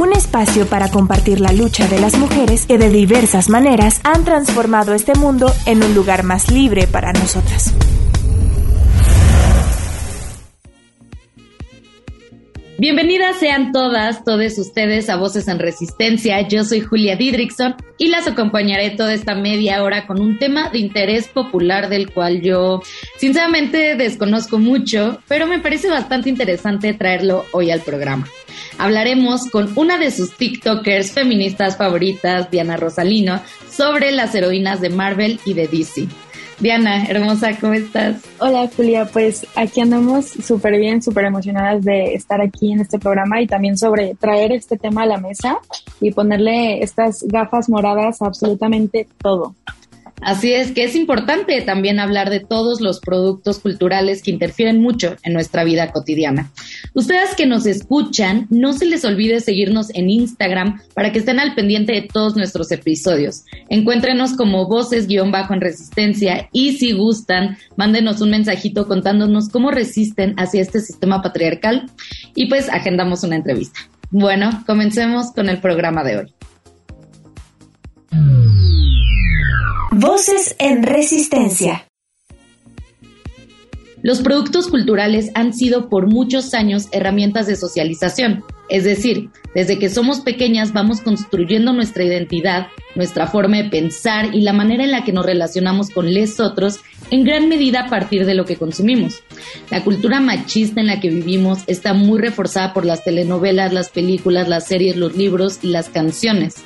Un espacio para compartir la lucha de las mujeres que de diversas maneras han transformado este mundo en un lugar más libre para nosotras. Bienvenidas sean todas, todos ustedes a Voces en Resistencia. Yo soy Julia Didrikson y las acompañaré toda esta media hora con un tema de interés popular del cual yo sinceramente desconozco mucho, pero me parece bastante interesante traerlo hoy al programa. Hablaremos con una de sus TikTokers feministas favoritas, Diana Rosalino, sobre las heroínas de Marvel y de DC. Diana, hermosa, ¿cómo estás? Hola Julia, pues aquí andamos súper bien, súper emocionadas de estar aquí en este programa y también sobre traer este tema a la mesa y ponerle estas gafas moradas a absolutamente todo. Así es que es importante también hablar de todos los productos culturales que interfieren mucho en nuestra vida cotidiana. Ustedes que nos escuchan, no se les olvide seguirnos en Instagram para que estén al pendiente de todos nuestros episodios. Encuéntrenos como voces-bajo en resistencia y si gustan, mándenos un mensajito contándonos cómo resisten hacia este sistema patriarcal y pues agendamos una entrevista. Bueno, comencemos con el programa de hoy. Voces en Resistencia. Los productos culturales han sido por muchos años herramientas de socialización, es decir, desde que somos pequeñas vamos construyendo nuestra identidad, nuestra forma de pensar y la manera en la que nos relacionamos con les otros en gran medida a partir de lo que consumimos. La cultura machista en la que vivimos está muy reforzada por las telenovelas, las películas, las series, los libros y las canciones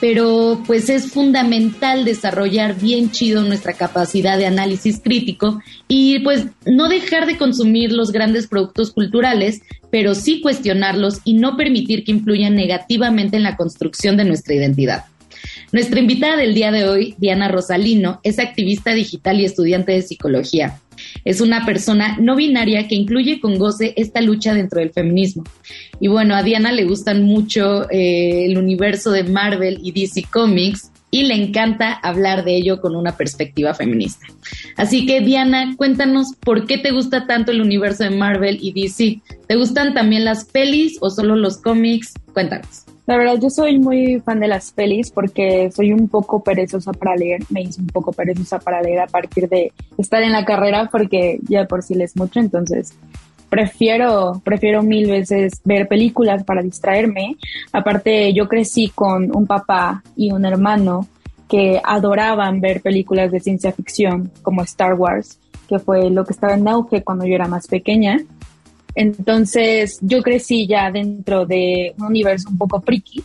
pero pues es fundamental desarrollar bien chido nuestra capacidad de análisis crítico y pues no dejar de consumir los grandes productos culturales, pero sí cuestionarlos y no permitir que influyan negativamente en la construcción de nuestra identidad. Nuestra invitada del día de hoy, Diana Rosalino, es activista digital y estudiante de psicología. Es una persona no binaria que incluye con goce esta lucha dentro del feminismo. Y bueno, a Diana le gustan mucho eh, el universo de Marvel y DC Comics y le encanta hablar de ello con una perspectiva feminista. Así que Diana, cuéntanos por qué te gusta tanto el universo de Marvel y DC. ¿Te gustan también las pelis o solo los cómics? Cuéntanos. La verdad, yo soy muy fan de las pelis porque soy un poco perezosa para leer. Me hice un poco perezosa para leer a partir de estar en la carrera porque ya por sí les mucho, entonces prefiero, prefiero mil veces ver películas para distraerme. Aparte, yo crecí con un papá y un hermano que adoraban ver películas de ciencia ficción como Star Wars, que fue lo que estaba en auge cuando yo era más pequeña. Entonces yo crecí ya dentro de un universo un poco friki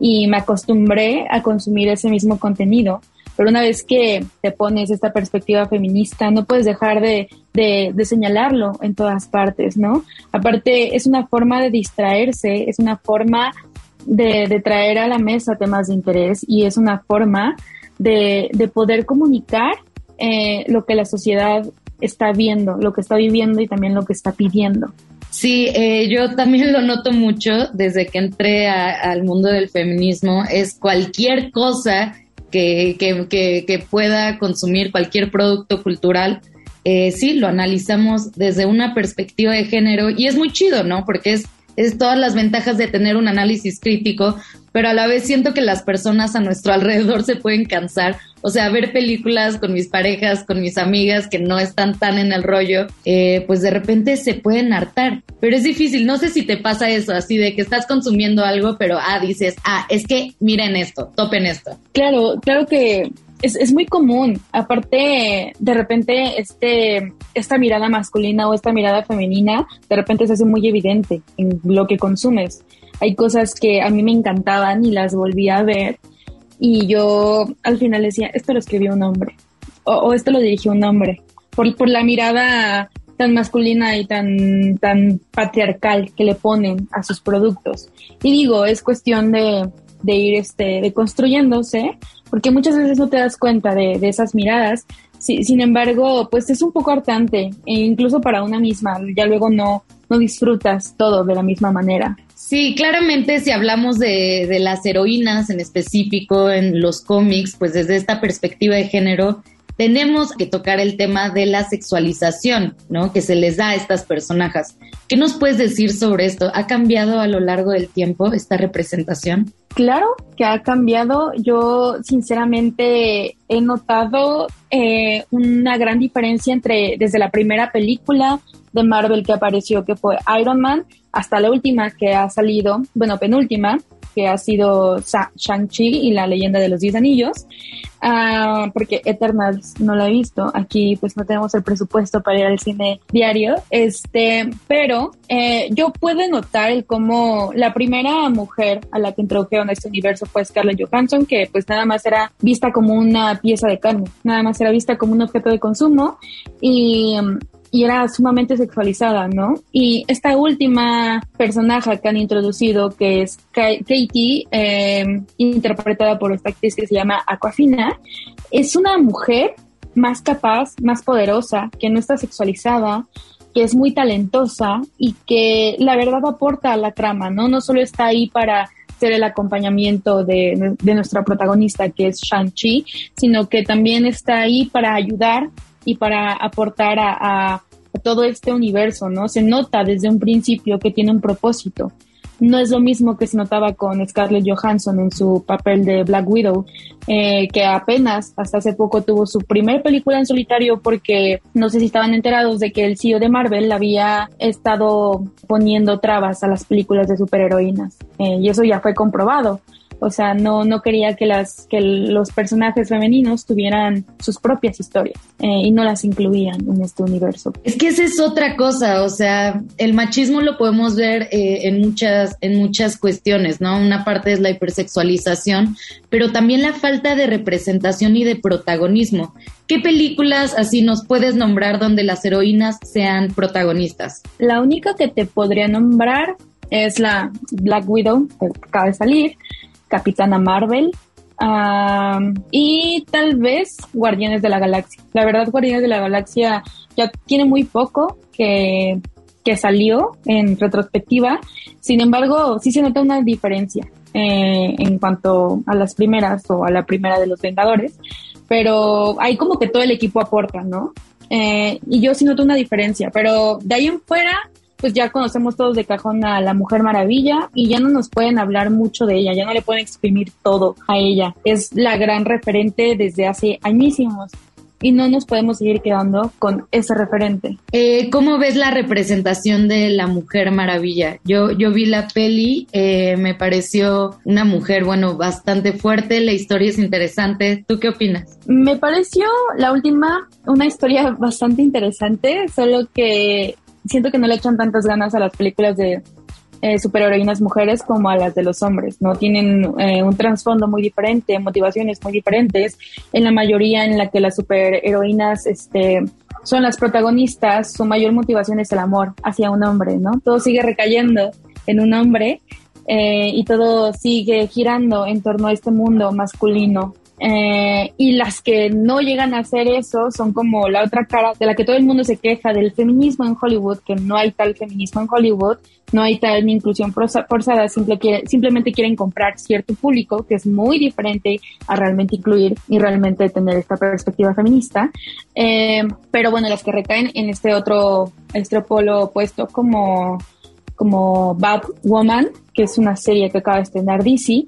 y me acostumbré a consumir ese mismo contenido. Pero una vez que te pones esta perspectiva feminista, no puedes dejar de, de, señalarlo en todas partes, ¿no? Aparte, es una forma de distraerse, es una forma de, de traer a la mesa temas de interés y es una forma de, de poder comunicar eh, lo que la sociedad está viendo, lo que está viviendo y también lo que está pidiendo. Sí, eh, yo también lo noto mucho desde que entré al mundo del feminismo. Es cualquier cosa que, que, que, pueda consumir, cualquier producto cultural. Eh, sí, lo analizamos desde una perspectiva de género y es muy chido, ¿no? Porque es, es todas las ventajas de tener un análisis crítico, pero a la vez siento que las personas a nuestro alrededor se pueden cansar o sea, ver películas con mis parejas, con mis amigas que no están tan en el rollo, eh, pues de repente se pueden hartar. Pero es difícil, no sé si te pasa eso, así de que estás consumiendo algo, pero ah, dices, ah, es que miren esto, topen esto. Claro, claro que es, es, muy común. Aparte, de repente, este, esta mirada masculina o esta mirada femenina, de repente se hace muy evidente en lo que consumes. Hay cosas que a mí me encantaban y las volví a ver y yo al final decía, esto lo escribió un hombre o, esto lo dirigió un hombre, por, por la mirada tan masculina y tan, tan patriarcal que le ponen a sus productos. Y digo, es cuestión de, de ir este, de construyéndose, porque muchas veces no te das cuenta de, de esas miradas, sin embargo, pues es un poco hartante, e incluso para una misma, ya luego no, no disfrutas todo de la misma manera. Sí, claramente si hablamos de, de las heroínas en específico en los cómics, pues desde esta perspectiva de género, tenemos que tocar el tema de la sexualización, ¿no? Que se les da a estas personajes. ¿Qué nos puedes decir sobre esto? ¿Ha cambiado a lo largo del tiempo esta representación? Claro que ha cambiado. Yo sinceramente he notado eh, una gran diferencia entre desde la primera película de Marvel que apareció, que fue Iron Man, hasta la última que ha salido, bueno, penúltima, que ha sido Shang-Chi y la leyenda de los Diez Anillos, uh, porque Eternals no la he visto. Aquí pues no tenemos el presupuesto para ir al cine diario, este, pero eh, yo puedo notar el cómo la primera mujer a la que introdujeron este universo fue Scarlett Johansson, que pues nada más era vista como una pieza de carne, nada más era vista como un objeto de consumo. Y y era sumamente sexualizada, ¿no? Y esta última personaje que han introducido, que es Katie, eh, interpretada por esta actriz que se llama Aquafina, es una mujer más capaz, más poderosa, que no está sexualizada, que es muy talentosa y que la verdad aporta a la trama, ¿no? No solo está ahí para ser el acompañamiento de, de nuestra protagonista, que es Shang-Chi, sino que también está ahí para ayudar y para aportar a, todo este universo, ¿no? Se nota desde un principio que tiene un propósito. No es lo mismo que se notaba con Scarlett Johansson en su papel de Black Widow, eh, que apenas hasta hace poco tuvo su primer película en solitario porque no sé si estaban enterados de que el CEO de Marvel había estado poniendo trabas a las películas de superheroínas eh, y eso ya fue comprobado. O sea, no, no quería que, las, que los personajes femeninos tuvieran sus propias historias eh, y no las incluían en este universo. Es que esa es otra cosa, o sea, el machismo lo podemos ver eh, en, muchas, en muchas cuestiones, ¿no? Una parte es la hipersexualización, pero también la falta de representación y de protagonismo. ¿Qué películas así nos puedes nombrar donde las heroínas sean protagonistas? La única que te podría nombrar es la Black Widow, que acaba de salir, Capitana Marvel y tal vez Guardianes de la Galaxia. La verdad, Guardianes de la Galaxia ya tiene muy poco que, que salió en retrospectiva. Sin embargo, sí se nota una diferencia eh, en cuanto a las primeras o a la primera de los Vengadores, pero hay como que todo el equipo aporta, ¿no? Eh, y yo sí noto una diferencia, pero de ahí en fuera pues ya conocemos todos de cajón a la Mujer Maravilla y ya no nos pueden hablar mucho de ella, ya no le pueden exprimir todo a ella. Es la gran referente desde hace añísimos y no nos podemos seguir quedando con ese referente. Eh, ¿Cómo ves la representación de la Mujer Maravilla? Yo, yo vi la peli, eh, me pareció una mujer, bueno, bastante fuerte, la historia es interesante. ¿Tú qué opinas? Me pareció la última una historia bastante interesante, solo que siento que no le echan tantas ganas a las películas de eh, superheroínas mujeres como a las de los hombres, ¿no? Tienen eh, un trasfondo muy diferente, motivaciones muy diferentes. En la mayoría en la que las superheroínas este, son las protagonistas, su mayor motivación es el amor hacia un hombre, ¿no? Todo sigue recayendo en un hombre eh, y todo sigue girando en torno a este mundo masculino eh, y las que no llegan a hacer eso son como la otra cara de la que todo el mundo se queja del feminismo en Hollywood, que no hay tal feminismo en Hollywood, no hay tal inclusión forzada, simplemente quieren comprar cierto público que es muy diferente a realmente incluir y realmente tener esta perspectiva feminista. Eh, pero bueno, las que recaen en este otro, este polo opuesto como, como Woman, que es una serie que acaba de estrenar DC,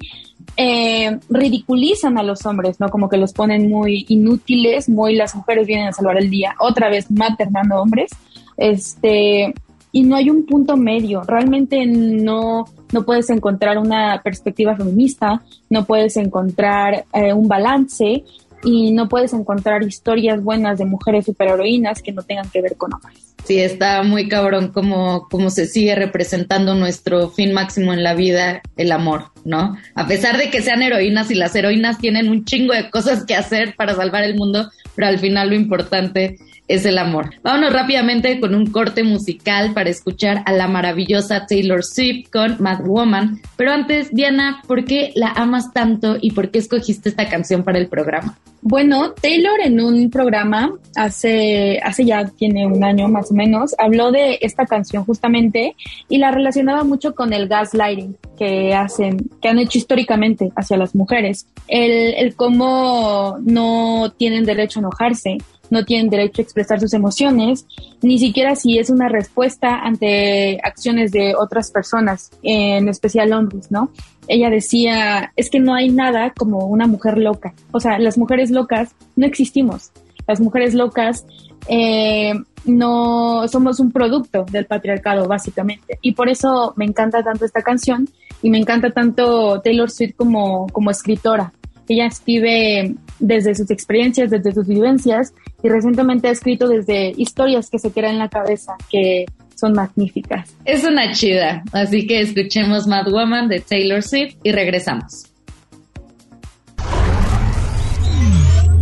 eh, ridiculizan a los hombres, ¿no? Como que los ponen muy inútiles, muy las mujeres vienen a salvar el día, otra vez maternando hombres, este, y no hay un punto medio, realmente no, no puedes encontrar una perspectiva feminista, no puedes encontrar eh, un balance y no puedes encontrar historias buenas de mujeres superheroínas que no tengan que ver con hombres. Sí, está muy cabrón como, como se sigue representando nuestro fin máximo en la vida, el amor, ¿no? A pesar de que sean heroínas y las heroínas tienen un chingo de cosas que hacer para salvar el mundo, pero al final lo importante es el amor. Vámonos rápidamente con un corte musical para escuchar a la maravillosa Taylor Swift con Mad Woman. Pero antes, Diana, ¿por qué la amas tanto y por qué escogiste esta canción para el programa? Bueno, Taylor en un programa hace, hace ya tiene un año más o menos, habló de esta canción justamente y la relacionaba mucho con el gaslighting que hacen, que han hecho históricamente hacia las mujeres. El, el cómo no tienen derecho a enojarse, no tienen derecho a expresar sus emociones, ni siquiera si es una respuesta ante acciones de otras personas, en especial hombres, ¿no? Ella decía, es que no hay nada como una mujer loca. O sea, las mujeres locas no existimos. Las mujeres locas eh, no somos un producto del patriarcado, básicamente. Y por eso me encanta tanto esta canción y me encanta tanto Taylor Swift como, como escritora. Ella escribe desde sus experiencias, desde sus vivencias y recientemente ha escrito desde historias que se quedan en la cabeza, que son magníficas. Es una chida, así que escuchemos Mad Woman de Taylor Swift y regresamos.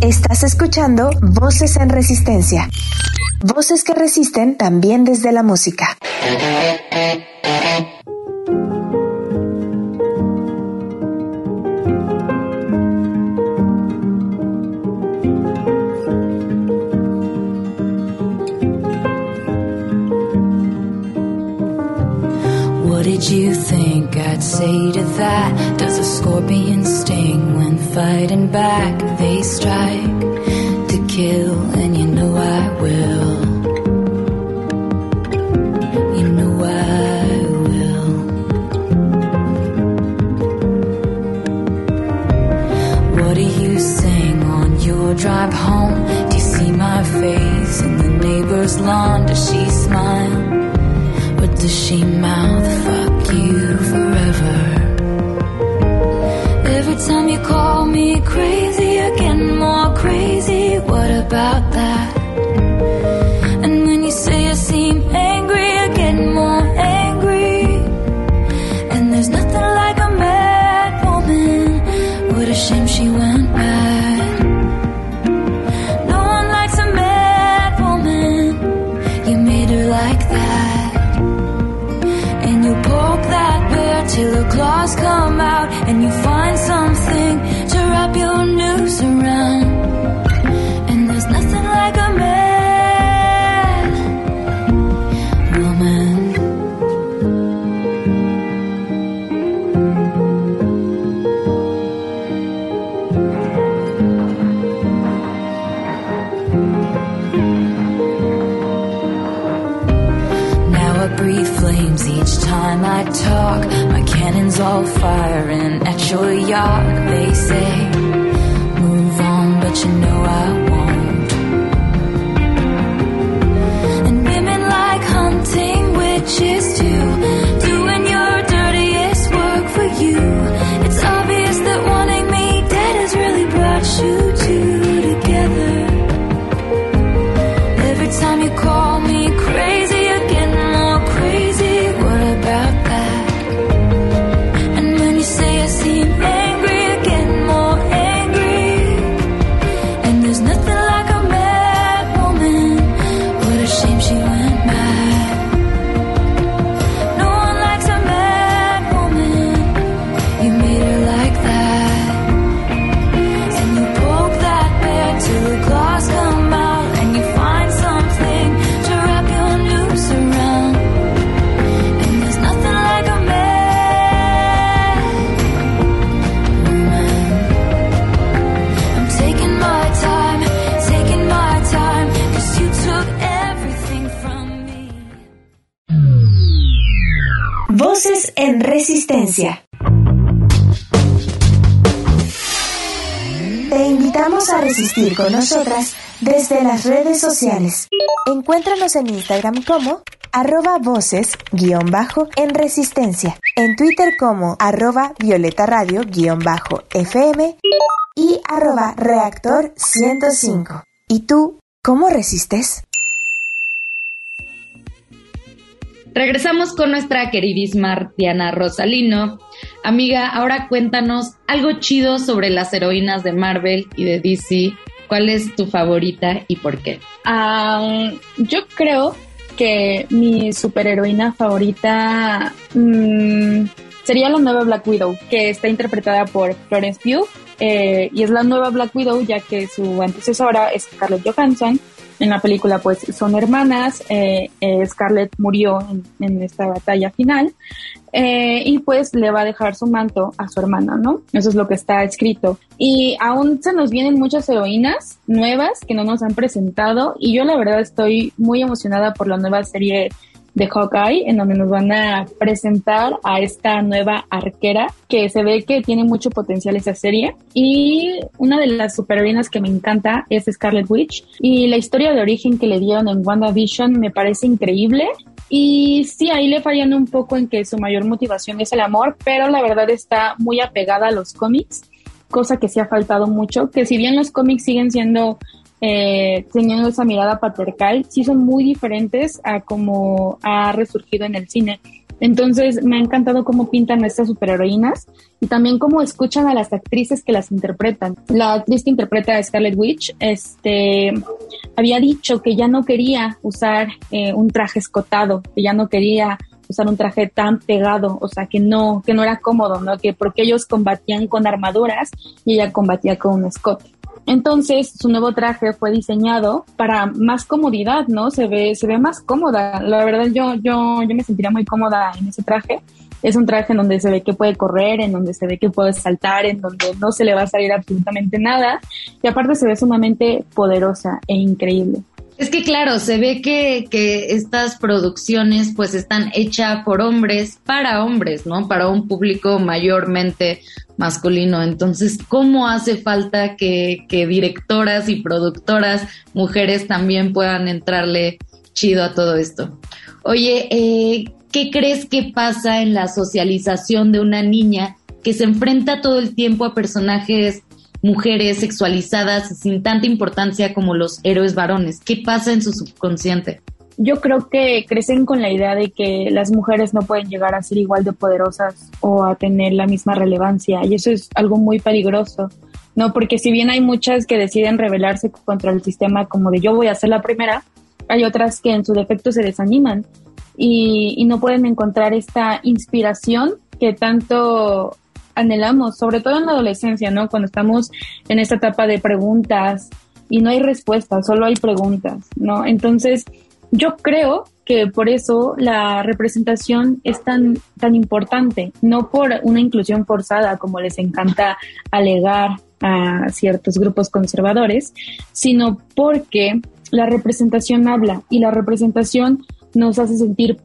Estás escuchando Voces en Resistencia. Voces que resisten también desde la música. I'd say to that? Does a scorpion sting when fighting back? They strike to kill, and you know I will. You know I will. What do you sing on your drive home? Do you see my face in the neighbor's lawn? Does she smile? Or does she mouth fuck you about that? All firing at your yacht. They say, move on, but you know I con nosotras desde las redes sociales. Encuéntranos en Instagram como arroba voces guion bajo en resistencia, en Twitter como arroba violeta radio guion bajo fm y arroba reactor 105. ¿Y tú cómo resistes? Regresamos con nuestra queridísima Diana Rosalino. Amiga, ahora cuéntanos algo chido sobre las heroínas de Marvel y de DC. ¿Cuál es tu favorita y por qué? Ah, yo creo que mi superheroína favorita mm, sería la nueva Black Widow, que está interpretada por Florence Pugh. eh, y es la nueva Black Widow, ya que su antecesora es Scarlett Johansson. En la película, pues son hermanas. eh, eh, Scarlett murió en, en esta batalla final. eh, y pues le va a dejar su manto a su hermana, ¿no? Eso es lo que está escrito. Y aún se nos vienen muchas heroínas nuevas que no nos han presentado. Y yo, la verdad, estoy muy emocionada por la nueva serie de Hawkeye, en donde nos van a presentar a esta nueva arquera que se ve que tiene mucho potencial esa serie. Y una de las superheroínas que me encanta es Scarlet Witch. Y la historia de origen que le dieron en WandaVision me parece increíble. Y sí, ahí le fallan un poco en que su mayor motivación es el amor, pero la verdad está muy apegada a los cómics, cosa que sí ha faltado mucho, que si bien los cómics siguen siendo eh, teniendo esa mirada patriarcal, sí son muy diferentes a como ha resurgido en el cine. Entonces me ha encantado cómo pintan estas superheroínas y también cómo escuchan a las actrices que las interpretan. La actriz que interpreta a Scarlet Witch este, había dicho que ya no quería usar eh, un traje escotado, que ya no quería usar un traje tan pegado, o sea, que no, que no era cómodo, ¿no? Que porque ellos combatían con armaduras y ella combatía con un escote. Entonces, su nuevo traje fue diseñado para más comodidad, ¿no? Se ve, se ve más cómoda. La verdad, yo, yo, yo me sentiría muy cómoda en ese traje. Es un traje en donde se ve que puede correr, en donde se ve que puede saltar, en donde no se le va a salir absolutamente nada. Y aparte se ve sumamente poderosa e increíble. Es que claro, se ve que, que estas producciones pues están hechas por hombres para hombres, ¿no? Para un público mayormente masculino. Entonces, ¿cómo hace falta que, que directoras y productoras mujeres también puedan entrarle chido a todo esto? Oye, eh, ¿qué crees que pasa en la socialización de una niña que se enfrenta todo el tiempo a personajes mujeres sexualizadas sin tanta importancia como los héroes varones? ¿Qué pasa en su subconsciente? Yo creo que crecen con la idea de que las mujeres no pueden llegar a ser igual de poderosas o a tener la misma relevancia y eso es algo muy peligroso, ¿no? Porque si bien hay muchas que deciden rebelarse contra el sistema como de yo voy a ser la primera, hay otras que en su defecto se desaniman y no pueden encontrar esta inspiración que tanto anhelamos, sobre todo en la adolescencia, ¿no? Cuando estamos en esta etapa de preguntas y no hay respuestas, solo hay preguntas, ¿no? Entonces, yo creo que por eso la representación es tan, tan importante, no por una inclusión forzada como les encanta alegar a ciertos grupos conservadores, sino porque la representación habla y la representación nos hace sentir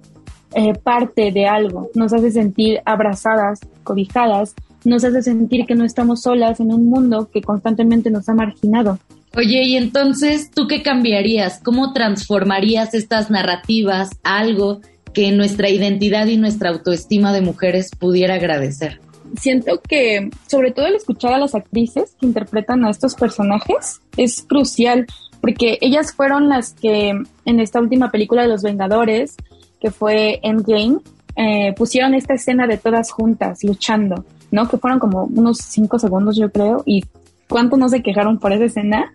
eh, parte de algo, nos hace sentir abrazadas, cobijadas, nos hace sentir que no estamos solas en un mundo que constantemente nos ha marginado. Oye, y entonces, ¿tú qué cambiarías? ¿Cómo transformarías estas narrativas a algo que nuestra identidad y nuestra autoestima de mujeres pudiera agradecer? Siento que, sobre todo el escuchar a las actrices que interpretan a estos personajes, es crucial, porque ellas fueron las que en esta última película de Los Vengadores, que fue Endgame, eh, pusieron esta escena de todas juntas luchando, ¿no? Que fueron como unos cinco segundos, yo creo, y cuánto no se quejaron por esa escena.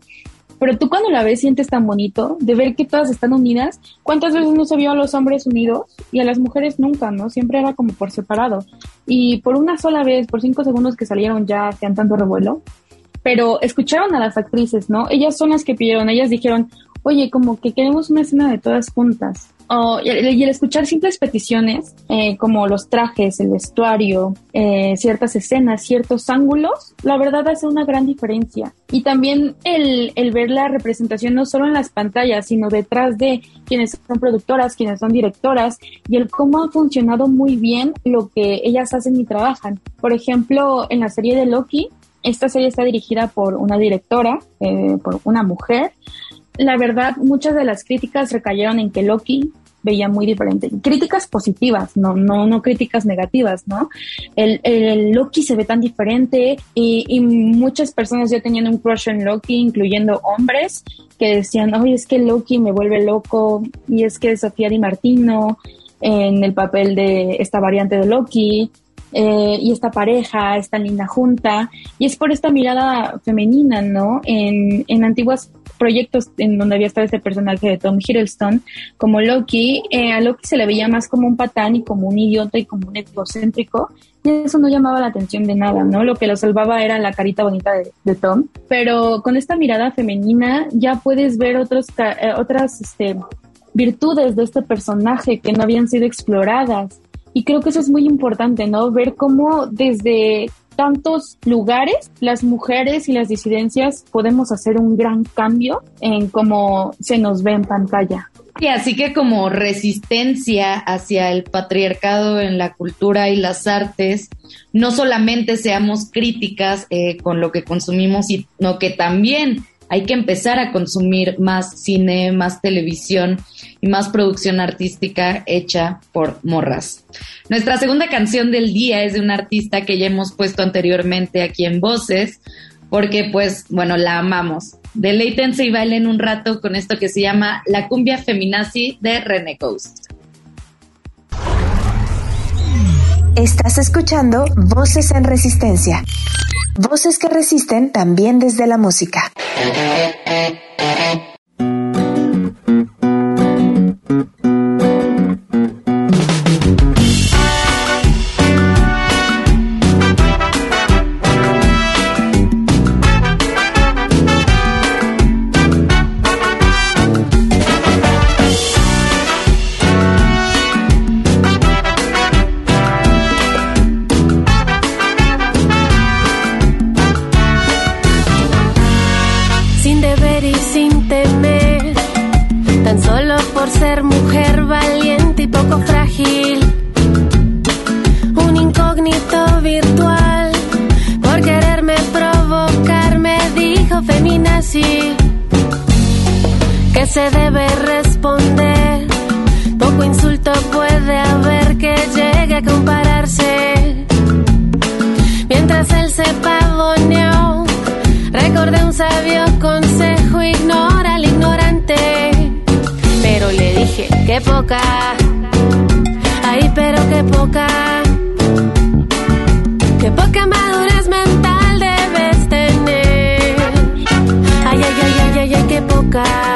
Pero tú cuando la ves sientes tan bonito de ver que todas están unidas. ¿Cuántas veces no se vio a los hombres unidos y a las mujeres nunca, no? Siempre era como por separado. Y por una sola vez, por cinco segundos que salieron ya hacían tanto revuelo. Pero escucharon a las actrices, ¿no? Ellas son las que pidieron, ellas dijeron, oye, como que queremos una escena de todas juntas. Oh, y, el, escuchar simples peticiones, eh, como los trajes, el vestuario, eh, ciertas escenas, ciertos ángulos, la verdad hace una gran diferencia. Y también el, el, ver la representación no solo en las pantallas, sino detrás de quienes son productoras, quienes son directoras, y el cómo ha funcionado muy bien lo que ellas hacen y trabajan. Por ejemplo, en la serie de Loki, esta serie está dirigida por una directora, eh, por una mujer, la verdad, muchas de las críticas recayeron en que Loki veía muy diferente. Críticas positivas, no, no, no críticas negativas, ¿no? El, el Loki se ve tan diferente y, y, muchas personas ya tenían un crush en Loki, incluyendo hombres, que decían, oye, es que Loki me vuelve loco y es que Sofía Di Martino en el papel de esta variante de Loki eh, y esta pareja, esta linda junta, y es por esta mirada femenina, ¿no? En, en antiguos proyectos en donde había estado este personaje de Tom Hiddleston, como Loki, eh, a Loki se le veía más como un patán y como un idiota y como un egocéntrico, y eso no llamaba la atención de nada, ¿no? Lo que lo salvaba era la carita bonita de, Tom, pero con esta mirada femenina ya puedes ver otros, eh, otras este, virtudes de este personaje que no habían sido exploradas. Y creo que eso es muy importante, ¿no? Ver cómo desde tantos lugares las mujeres y las disidencias podemos hacer un gran cambio en cómo se nos ve en pantalla. Y así que como resistencia hacia el patriarcado en la cultura y las artes, no solamente seamos críticas eh, con lo que consumimos, sino que también hay que empezar a consumir más cine, más televisión y más producción artística hecha por morras. Nuestra segunda canción del día es de un artista que ya hemos puesto anteriormente aquí en Voces, porque pues, bueno, la amamos. Deleítense y bailen un rato con esto que se llama La cumbia feminazi de René Coast. Estás escuchando Voces en Resistencia. Voces que resisten también desde la música. Ay, pero qué poca. Qué poca madurez mental debes tener. Ay, ay, ay, ay, ay, ay qué poca.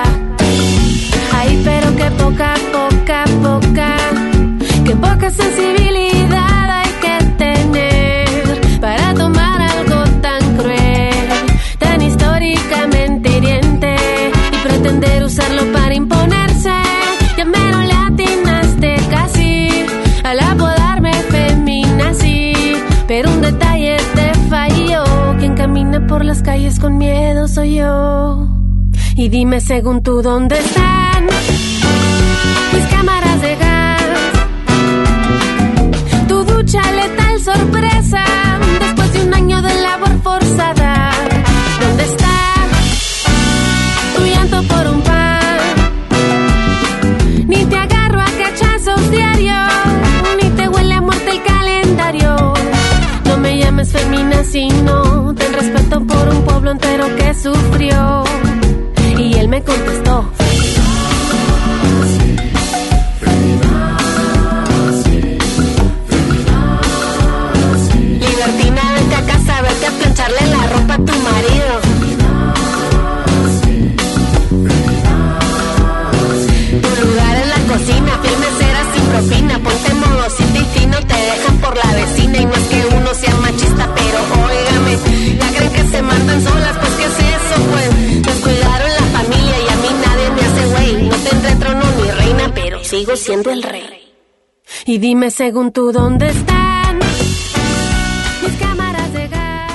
Según tú dónde están mis cámaras de gas, pueblo entero que sufrió me contestó. Sigo siendo el rey. Y dime según tú dónde están mis cámaras de gas.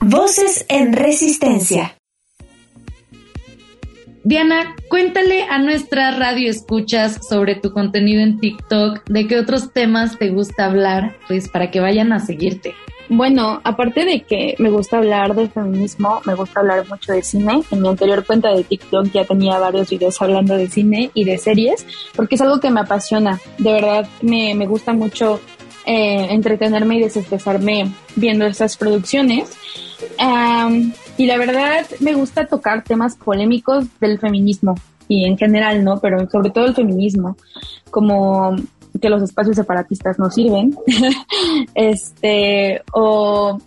Voces en resistencia. Diana, cuéntale a nuestras radio escuchas sobre tu contenido en TikTok, de qué otros temas te gusta hablar, pues para que vayan a seguirte. Bueno, aparte de que me gusta hablar de feminismo, me gusta hablar mucho de cine. En mi anterior cuenta de TikTok ya tenía varios videos hablando de cine y de series, porque es algo que me apasiona. De verdad, me, me gusta mucho eh, entretenerme y desestresarme viendo estas producciones. y la verdad, me gusta tocar temas polémicos del feminismo y en general, ¿no? Pero sobre todo el feminismo, como que los espacios separatistas no sirven, este, o,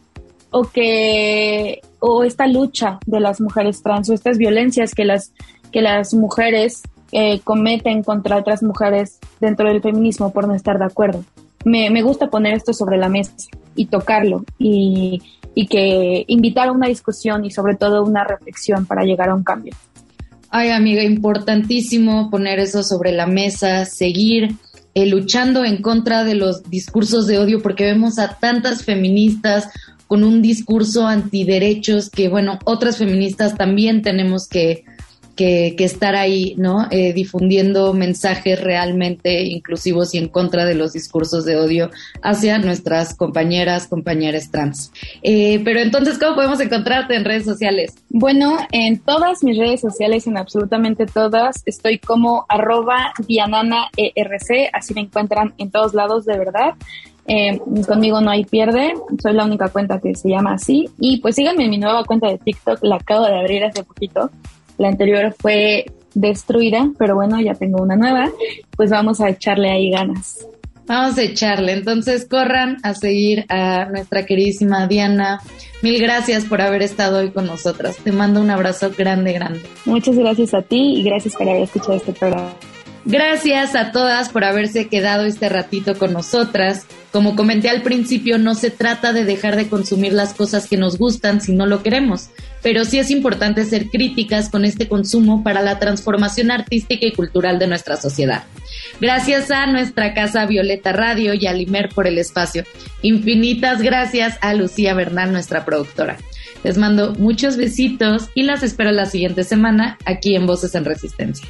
o que, o esta lucha de las mujeres trans, o estas violencias que las, que las mujeres eh, cometen contra otras mujeres dentro del feminismo por no estar de acuerdo. Me, me gusta poner esto sobre la mesa y tocarlo y, y que invitar a una discusión y sobre todo una reflexión para llegar a un cambio. Ay, amiga, importantísimo poner eso sobre la mesa, seguir eh, luchando en contra de los discursos de odio, porque vemos a tantas feministas con un discurso antiderechos que, bueno, otras feministas también tenemos que que, estar ahí, ¿no? Eh, difundiendo mensajes realmente inclusivos y en contra de los discursos de odio hacia nuestras compañeras, compañeras trans. Eh, pero entonces, ¿cómo podemos encontrarte en redes sociales? Bueno, en todas mis redes sociales, en absolutamente todas, estoy como arroba diananaerc, así me encuentran en todos lados de verdad. Eh, conmigo no hay pierde, soy la única cuenta que se llama así. Y pues síganme en mi nueva cuenta de TikTok, la acabo de abrir hace poquito. La anterior fue destruida, pero bueno, ya tengo una nueva. Pues vamos a echarle ahí ganas. Vamos a echarle. Entonces corran a seguir a nuestra queridísima Diana. Mil gracias por haber estado hoy con nosotras. Te mando un abrazo grande, grande. Muchas gracias a ti y gracias por haber escuchado este programa. Gracias a todas por haberse quedado este ratito con nosotras. Como comenté al principio, no se trata de dejar de consumir las cosas que nos gustan si no lo queremos, pero sí es importante ser críticas con este consumo para la transformación artística y cultural de nuestra sociedad. Gracias a nuestra casa Violeta Radio y a Limer por el espacio. Infinitas gracias a Lucía Bernal, nuestra productora. Les mando muchos besitos y las espero la siguiente semana aquí en Voces en Resistencia.